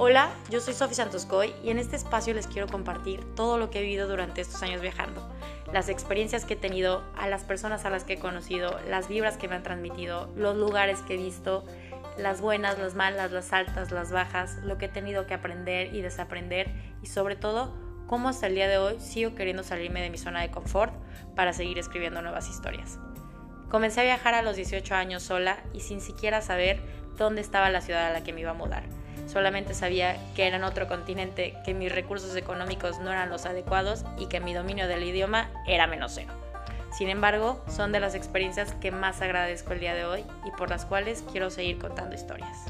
Hola, yo soy Sofi Santoscoy y en este espacio les quiero compartir todo lo que he vivido durante estos años viajando, las experiencias que he tenido, a las personas a las que he conocido, las vibras que me han transmitido, los lugares que he visto, las buenas, las malas, las altas, las bajas, lo que he tenido que aprender y desaprender y sobre todo cómo hasta el día de hoy sigo queriendo salirme de mi zona de confort para seguir escribiendo nuevas historias. Comencé a viajar a los 18 años sola y sin siquiera saber dónde estaba la ciudad a la que me iba a mudar Solamente sabía que era en otro continente, que mis recursos económicos no eran los adecuados y que mi dominio del idioma era menos cero. Sin embargo, son de las experiencias que más agradezco el día de hoy y por las cuales quiero seguir contando historias.